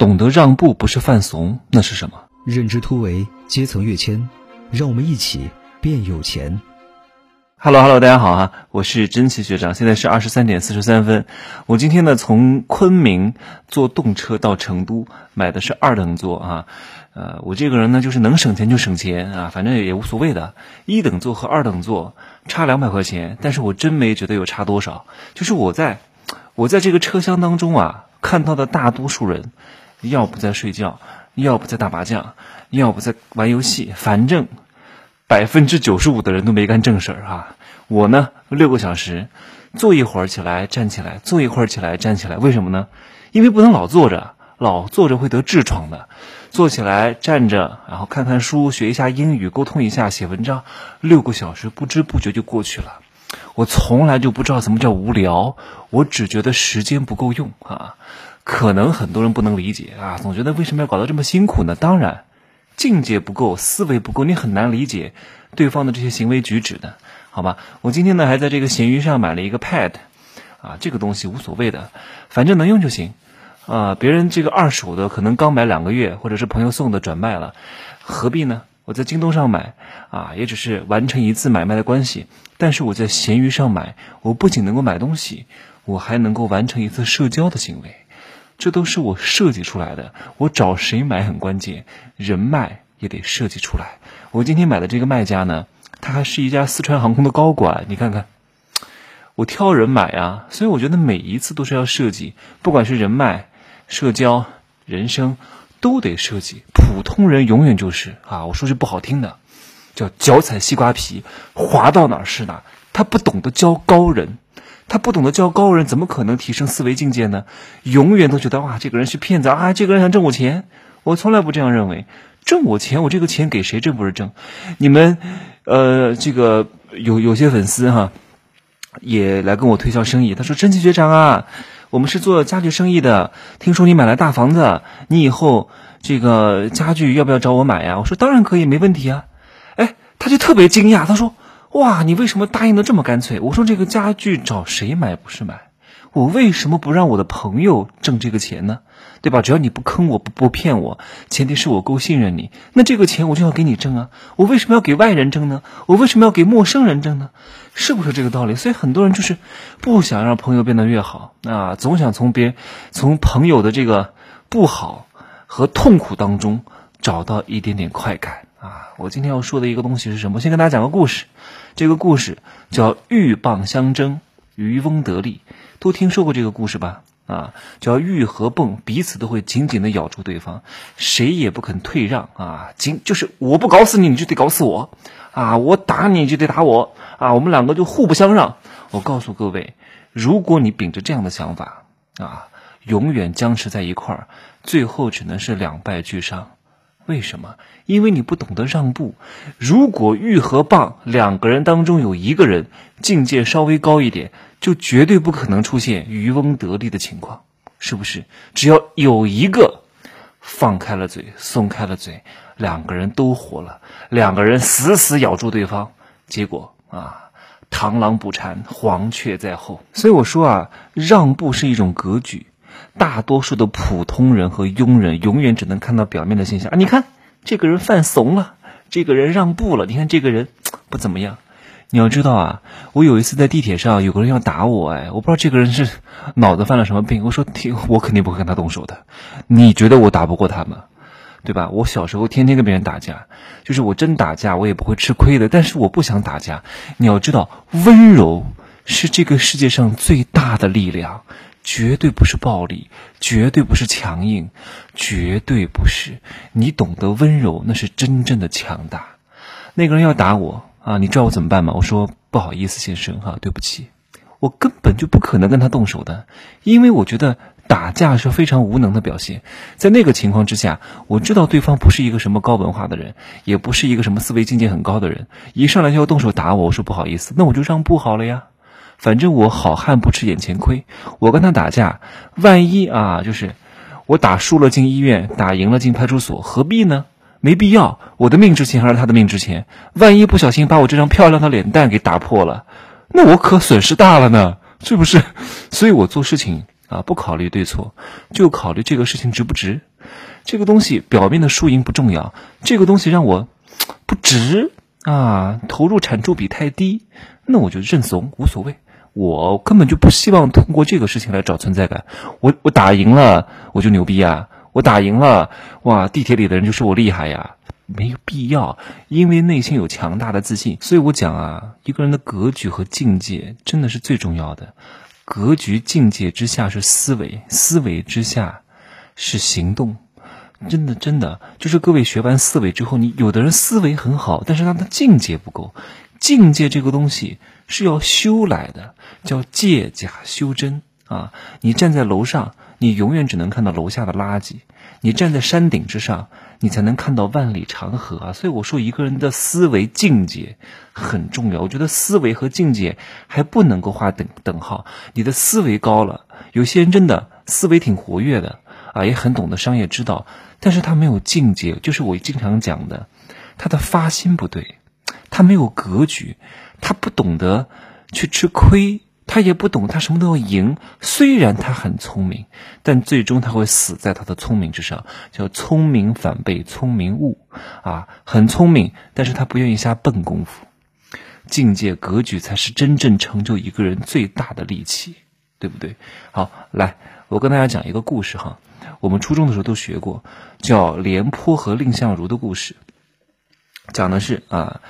懂得让步不是犯怂，那是什么？认知突围，阶层跃迁，让我们一起变有钱。Hello，Hello，大家好啊，我是真奇学长，现在是二十三点四十三分。我今天呢从昆明坐动车到成都，买的是二等座啊。呃，我这个人呢就是能省钱就省钱啊，反正也无所谓的。一等座和二等座差两百块钱，但是我真没觉得有差多少。就是我在我在这个车厢当中啊，看到的大多数人。要不在睡觉，要不在打麻将，要不在玩游戏，反正百分之九十五的人都没干正事儿啊！我呢，六个小时，坐一会儿起来站起来，坐一会儿起来站起来，为什么呢？因为不能老坐着，老坐着会得痔疮的。坐起来站着，然后看看书，学一下英语，沟通一下，写文章，六个小时不知不觉就过去了。我从来就不知道什么叫无聊，我只觉得时间不够用啊。可能很多人不能理解啊，总觉得为什么要搞得这么辛苦呢？当然，境界不够，思维不够，你很难理解对方的这些行为举止的，好吧？我今天呢还在这个闲鱼上买了一个 Pad，啊，这个东西无所谓的，反正能用就行。啊，别人这个二手的可能刚买两个月，或者是朋友送的转卖了，何必呢？我在京东上买，啊，也只是完成一次买卖的关系。但是我在闲鱼上买，我不仅能够买东西，我还能够完成一次社交的行为。这都是我设计出来的，我找谁买很关键，人脉也得设计出来。我今天买的这个卖家呢，他还是一家四川航空的高管，你看看，我挑人买啊，所以我觉得每一次都是要设计，不管是人脉、社交、人生，都得设计。普通人永远就是啊，我说句不好听的，叫脚踩西瓜皮，滑到哪是哪，他不懂得教高人。他不懂得教高人，怎么可能提升思维境界呢？永远都觉得哇，这个人是骗子啊！这个人想挣我钱，我从来不这样认为。挣我钱，我这个钱给谁挣不是挣？你们，呃，这个有有些粉丝哈，也来跟我推销生意。他说：“真奇学长啊，我们是做家具生意的，听说你买了大房子，你以后这个家具要不要找我买呀？”我说：“当然可以，没问题啊。”哎，他就特别惊讶，他说。哇，你为什么答应的这么干脆？我说这个家具找谁买不是买？我为什么不让我的朋友挣这个钱呢？对吧？只要你不坑我，不不骗我，前提是我够信任你，那这个钱我就要给你挣啊！我为什么要给外人挣呢？我为什么要给陌生人挣呢？是不是这个道理？所以很多人就是不想让朋友变得越好啊，总想从别从朋友的这个不好和痛苦当中找到一点点快感。啊，我今天要说的一个东西是什么？先跟大家讲个故事，这个故事叫鹬蚌相争，渔翁得利。都听说过这个故事吧？啊，叫鹬和蚌彼此都会紧紧的咬住对方，谁也不肯退让啊！紧就是我不搞死你，你就得搞死我啊！我打你就得打我啊！我们两个就互不相让。我告诉各位，如果你秉着这样的想法啊，永远僵持在一块儿，最后只能是两败俱伤。为什么？因为你不懂得让步。如果玉和蚌两个人当中有一个人境界稍微高一点，就绝对不可能出现渔翁得利的情况，是不是？只要有一个放开了嘴，松开了嘴，两个人都活了。两个人死死咬住对方，结果啊，螳螂捕蝉，黄雀在后。所以我说啊，让步是一种格局。大多数的普通人和庸人永远只能看到表面的现象啊！你看这个人犯怂了，这个人让步了，你看这个人 不怎么样。你要知道啊，我有一次在地铁上有个人要打我，哎，我不知道这个人是脑子犯了什么病。我说听，我肯定不会跟他动手的。你觉得我打不过他吗？对吧？我小时候天天跟别人打架，就是我真打架我也不会吃亏的。但是我不想打架。你要知道，温柔是这个世界上最大的力量。绝对不是暴力，绝对不是强硬，绝对不是。你懂得温柔，那是真正的强大。那个人要打我啊，你知道我怎么办吗？我说不好意思，先生哈，对不起，我根本就不可能跟他动手的，因为我觉得打架是非常无能的表现。在那个情况之下，我知道对方不是一个什么高文化的人，也不是一个什么思维境界很高的人，一上来就要动手打我，我说不好意思，那我就让步好了呀。反正我好汉不吃眼前亏，我跟他打架，万一啊，就是我打输了进医院，打赢了进派出所，何必呢？没必要，我的命值钱还是他的命值钱？万一不小心把我这张漂亮的脸蛋给打破了，那我可损失大了呢，是不是？所以我做事情啊，不考虑对错，就考虑这个事情值不值。这个东西表面的输赢不重要，这个东西让我不值啊，投入产出比太低，那我就认怂，无所谓。我根本就不希望通过这个事情来找存在感。我我打赢了，我就牛逼呀！我打赢了，哇，地铁里的人就说我厉害呀。没有必要，因为内心有强大的自信。所以我讲啊，一个人的格局和境界真的是最重要的。格局、境界之下是思维，思维之下是行动。真的，真的，就是各位学完思维之后，你有的人思维很好，但是他的境界不够。境界这个东西是要修来的，叫借假修真啊！你站在楼上，你永远只能看到楼下的垃圾；你站在山顶之上，你才能看到万里长河啊！所以我说，一个人的思维境界很重要。我觉得思维和境界还不能够画等等号。你的思维高了，有些人真的思维挺活跃的啊，也很懂得商业之道。但是他没有境界，就是我经常讲的，他的发心不对，他没有格局，他不懂得去吃亏，他也不懂他什么都要赢。虽然他很聪明，但最终他会死在他的聪明之上，叫聪明反被聪明误啊！很聪明，但是他不愿意下笨功夫。境界格局才是真正成就一个人最大的利器，对不对？好，来，我跟大家讲一个故事哈。我们初中的时候都学过，叫廉颇和蔺相如的故事，讲的是啊，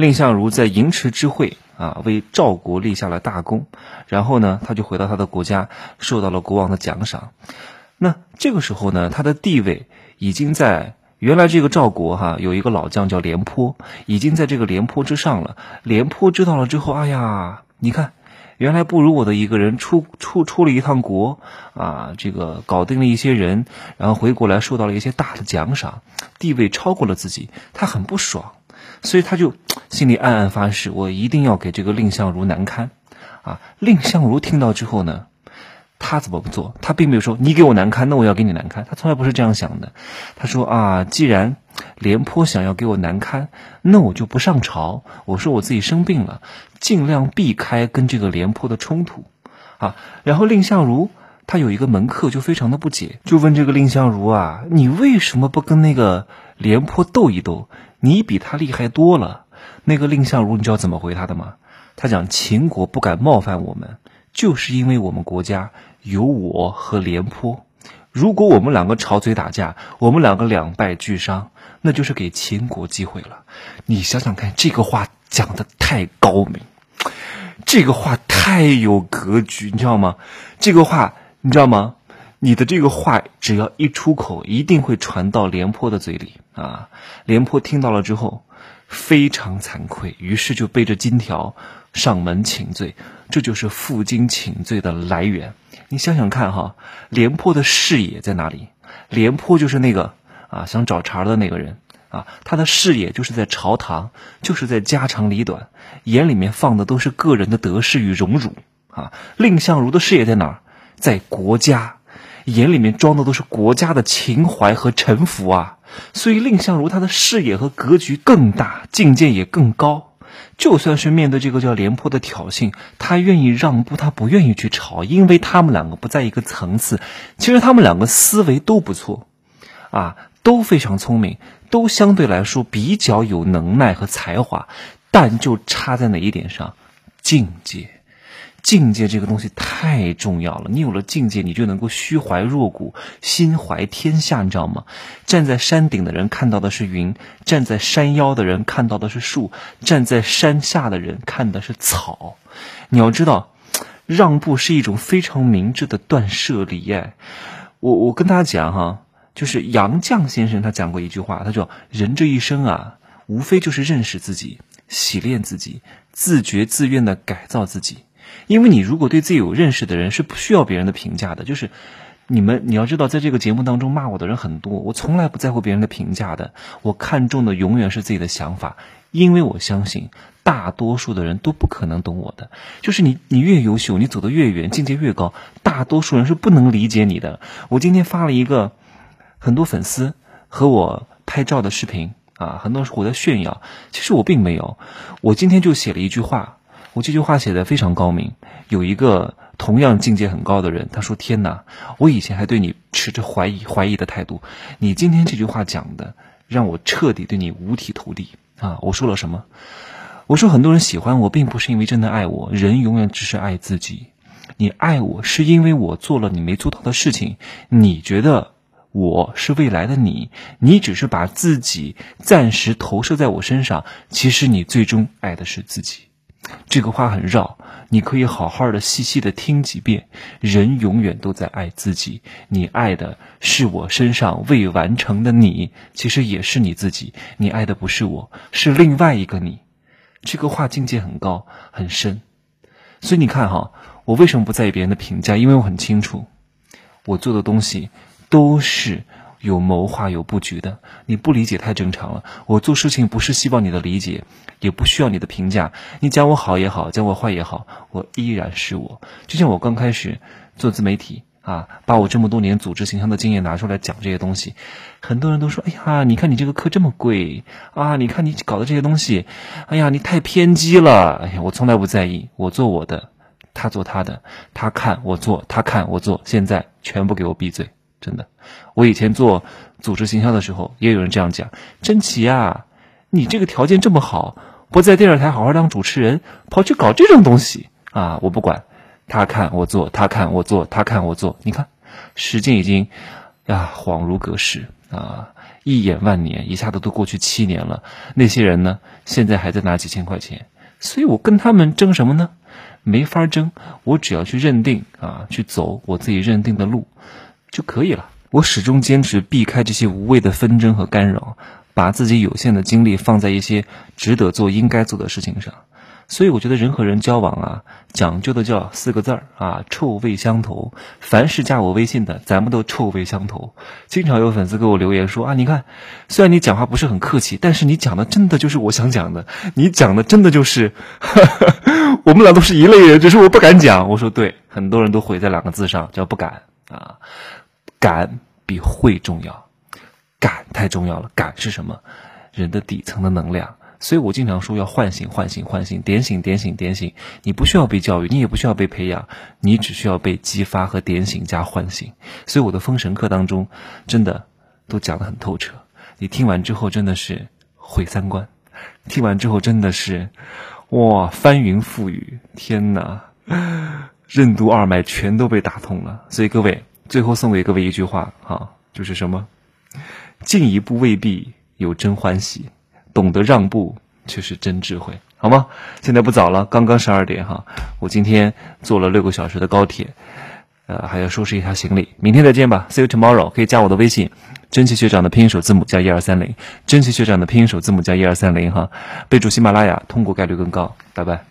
蔺相如在营池之会啊，为赵国立下了大功，然后呢，他就回到他的国家，受到了国王的奖赏。那这个时候呢，他的地位已经在原来这个赵国哈，有一个老将叫廉颇，已经在这个廉颇之上了。廉颇知道了之后，哎呀，你看。原来不如我的一个人出出出了一趟国，啊，这个搞定了一些人，然后回国来受到了一些大的奖赏，地位超过了自己，他很不爽，所以他就心里暗暗发誓，我一定要给这个蔺相如难堪，啊，蔺相如听到之后呢，他怎么不做？他并没有说你给我难堪，那我要给你难堪，他从来不是这样想的，他说啊，既然。廉颇想要给我难堪，那我就不上朝。我说我自己生病了，尽量避开跟这个廉颇的冲突，啊。然后蔺相如他有一个门客就非常的不解，就问这个蔺相如啊，你为什么不跟那个廉颇斗一斗？你比他厉害多了。那个蔺相如你知道怎么回他的吗？他讲秦国不敢冒犯我们，就是因为我们国家有我和廉颇。如果我们两个吵嘴打架，我们两个两败俱伤，那就是给秦国机会了。你想想看，这个话讲的太高明，这个话太有格局，你知道吗？这个话你知道吗？你的这个话只要一出口，一定会传到廉颇的嘴里啊！廉颇听到了之后，非常惭愧，于是就背着金条上门请罪。这就是负荆请罪的来源。你想想看哈，廉颇的视野在哪里？廉颇就是那个啊想找茬的那个人啊，他的视野就是在朝堂，就是在家长里短，眼里面放的都是个人的得失与荣辱啊。蔺相如的视野在哪儿？在国家，眼里面装的都是国家的情怀和臣服啊。所以蔺相如他的视野和格局更大，境界也更高。就算是面对这个叫廉颇的挑衅，他愿意让步，他不愿意去吵，因为他们两个不在一个层次。其实他们两个思维都不错，啊，都非常聪明，都相对来说比较有能耐和才华，但就差在哪一点上，境界。境界这个东西太重要了，你有了境界，你就能够虚怀若谷，心怀天下，你知道吗？站在山顶的人看到的是云，站在山腰的人看到的是树，站在山下的人看的是草。你要知道，让步是一种非常明智的断舍离。哎，我我跟大家讲哈，就是杨绛先生他讲过一句话，他说：“人这一生啊，无非就是认识自己，洗练自己，自觉自愿的改造自己。”因为你如果对自己有认识的人是不需要别人的评价的，就是你们你要知道，在这个节目当中骂我的人很多，我从来不在乎别人的评价的，我看重的永远是自己的想法，因为我相信大多数的人都不可能懂我的，就是你你越优秀，你走得越远，境界越高，大多数人是不能理解你的。我今天发了一个很多粉丝和我拍照的视频啊，很多人说我在炫耀，其实我并没有，我今天就写了一句话。我这句话写的非常高明。有一个同样境界很高的人，他说：“天哪，我以前还对你持着怀疑怀疑的态度，你今天这句话讲的，让我彻底对你五体投地啊！”我说了什么？我说很多人喜欢我，并不是因为真的爱我，人永远只是爱自己。你爱我是因为我做了你没做到的事情，你觉得我是未来的你，你只是把自己暂时投射在我身上，其实你最终爱的是自己。这个话很绕，你可以好好的、细细的听几遍。人永远都在爱自己，你爱的是我身上未完成的你，其实也是你自己。你爱的不是我，是另外一个你。这个话境界很高很深，所以你看哈，我为什么不在意别人的评价？因为我很清楚，我做的东西都是。有谋划、有布局的，你不理解太正常了。我做事情不是希望你的理解，也不需要你的评价。你讲我好也好，讲我坏也好，我依然是我。就像我刚开始做自媒体啊，把我这么多年组织形象的经验拿出来讲这些东西，很多人都说：“哎呀，你看你这个课这么贵啊，你看你搞的这些东西，哎呀，你太偏激了。”哎呀，我从来不在意，我做我的，他做他的，他看我做，他看我做，现在全部给我闭嘴。真的，我以前做组织形象的时候，也有人这样讲：“真奇啊，你这个条件这么好，不在电视台好好当主持人，跑去搞这种东西啊！”我不管，他看我做，他看我做，他看我做。你看，时间已经呀，恍如隔世啊，一眼万年，一下子都过去七年了。那些人呢，现在还在拿几千块钱，所以我跟他们争什么呢？没法争。我只要去认定啊，去走我自己认定的路。就可以了。我始终坚持避开这些无谓的纷争和干扰，把自己有限的精力放在一些值得做、应该做的事情上。所以，我觉得人和人交往啊，讲究的叫四个字儿啊：臭味相投。凡是加我微信的，咱们都臭味相投。经常有粉丝给我留言说啊，你看，虽然你讲话不是很客气，但是你讲的真的就是我想讲的，你讲的真的就是，我们俩都是一类人，只是我不敢讲。我说对，很多人都毁在两个字上，叫不敢啊。敢比会重要，敢太重要了。敢是什么？人的底层的能量。所以我经常说要唤醒、唤醒、唤醒，点醒、点醒、点醒。你不需要被教育，你也不需要被培养，你只需要被激发和点醒加唤醒。所以我的封神课当中，真的都讲得很透彻。你听完之后真的是毁三观，听完之后真的是哇翻云覆雨。天哪，任督二脉全都被打通了。所以各位。最后送给各位一句话哈，就是什么？进一步未必有真欢喜，懂得让步却是真智慧，好吗？现在不早了，刚刚十二点哈。我今天坐了六个小时的高铁，呃，还要收拾一下行李。明天再见吧，See you tomorrow。可以加我的微信，真奇学长的拼音首字母加一二三零，真奇学长的拼音首字母加一二三零哈。备注喜马拉雅，通过概率更高。拜拜。